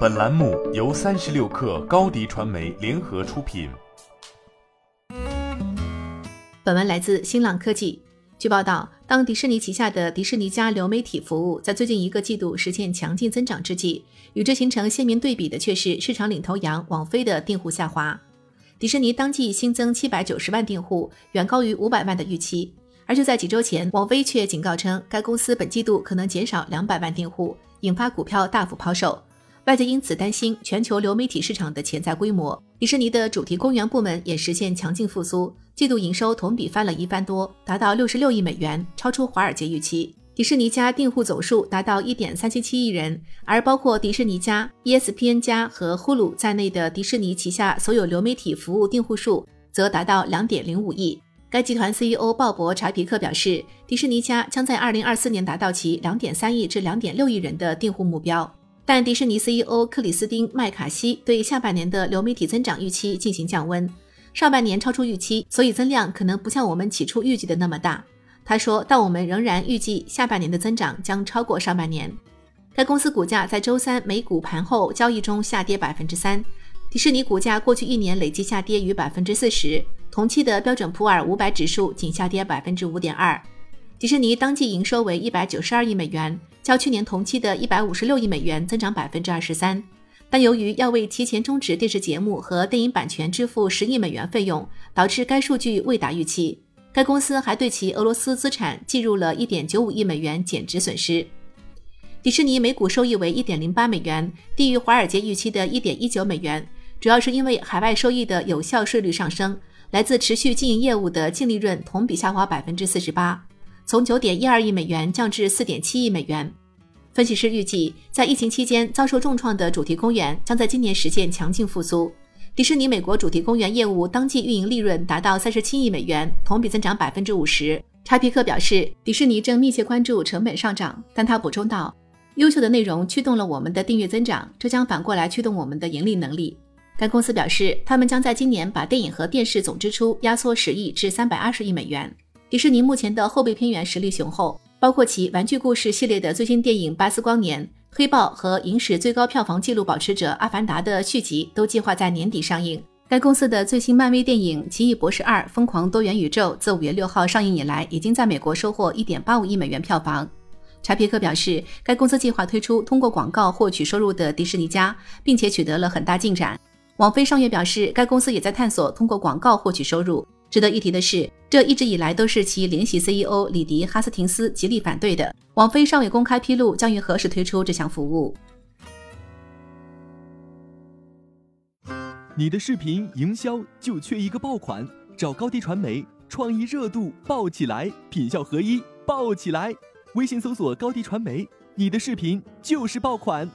本栏目由三十六氪高低传媒联合出品。本文来自新浪科技。据报道，当迪士尼旗下的迪士尼家流媒体服务在最近一个季度实现强劲增长之际，与之形成鲜明对比的却是市场领头羊网飞的订户下滑。迪士尼当季新增七百九十万订户，远高于五百万的预期。而就在几周前，网飞却警告称，该公司本季度可能减少两百万订户，引发股票大幅抛售。外界因此担心全球流媒体市场的潜在规模。迪士尼的主题公园部门也实现强劲复苏，季度营收同比翻了一番多，达到六十六亿美元，超出华尔街预期。迪士尼家订户总数达到一点三七七亿人，而包括迪士尼家、ESPN 家和 Hulu 在内的迪士尼旗下所有流媒体服务订户数则达到两点零五亿。该集团 CEO 鲍勃·查皮克表示，迪士尼家将在2024年达到其2.3亿至2.6亿人的订户目标。但迪士尼 CEO 克里斯汀·麦卡锡对下半年的流媒体增长预期进行降温，上半年超出预期，所以增量可能不像我们起初预计的那么大。他说，但我们仍然预计下半年的增长将超过上半年。该公司股价在周三美股盘后交易中下跌百分之三。迪士尼股价过去一年累计下跌逾百分之四十，同期的标准普尔五百指数仅下跌百分之五点二。迪士尼当季营收为一百九十二亿美元，较去年同期的一百五十六亿美元增长百分之二十三。但由于要为提前终止电视节目和电影版权支付十亿美元费用，导致该数据未达预期。该公司还对其俄罗斯资产计入了一点九五亿美元减值损失。迪士尼每股收益为一点零八美元，低于华尔街预期的一点一九美元。主要是因为海外收益的有效税率上升，来自持续经营业务的净利润同比下滑百分之四十八，从九点一二亿美元降至四点七亿美元。分析师预计，在疫情期间遭受重创的主题公园将在今年实现强劲复苏。迪士尼美国主题公园业务当季运营利润达到三十七亿美元，同比增长百分之五十。查皮克表示，迪士尼正密切关注成本上涨，但他补充道：“优秀的内容驱动了我们的订阅增长，这将反过来驱动我们的盈利能力。”该公司表示，他们将在今年把电影和电视总支出压缩十亿至三百二十亿美元。迪士尼目前的后备片源实力雄厚，包括其玩具故事系列的最新电影《巴斯光年》、《黑豹》和影史最高票房纪录保持者《阿凡达》的续集都计划在年底上映。该公司的最新漫威电影《奇异博士二：疯狂多元宇宙》自五月六号上映以来，已经在美国收获一点八五亿美元票房。查皮克表示，该公司计划推出通过广告获取收入的迪士尼家，并且取得了很大进展。网飞上月表示，该公司也在探索通过广告获取收入。值得一提的是，这一直以来都是其联席 CEO 李迪·哈斯廷斯极力反对的。网飞尚未公开披露将于何时推出这项服务。你的视频营销就缺一个爆款，找高低传媒，创意热度爆起来，品效合一爆起来。微信搜索高低传媒，你的视频就是爆款。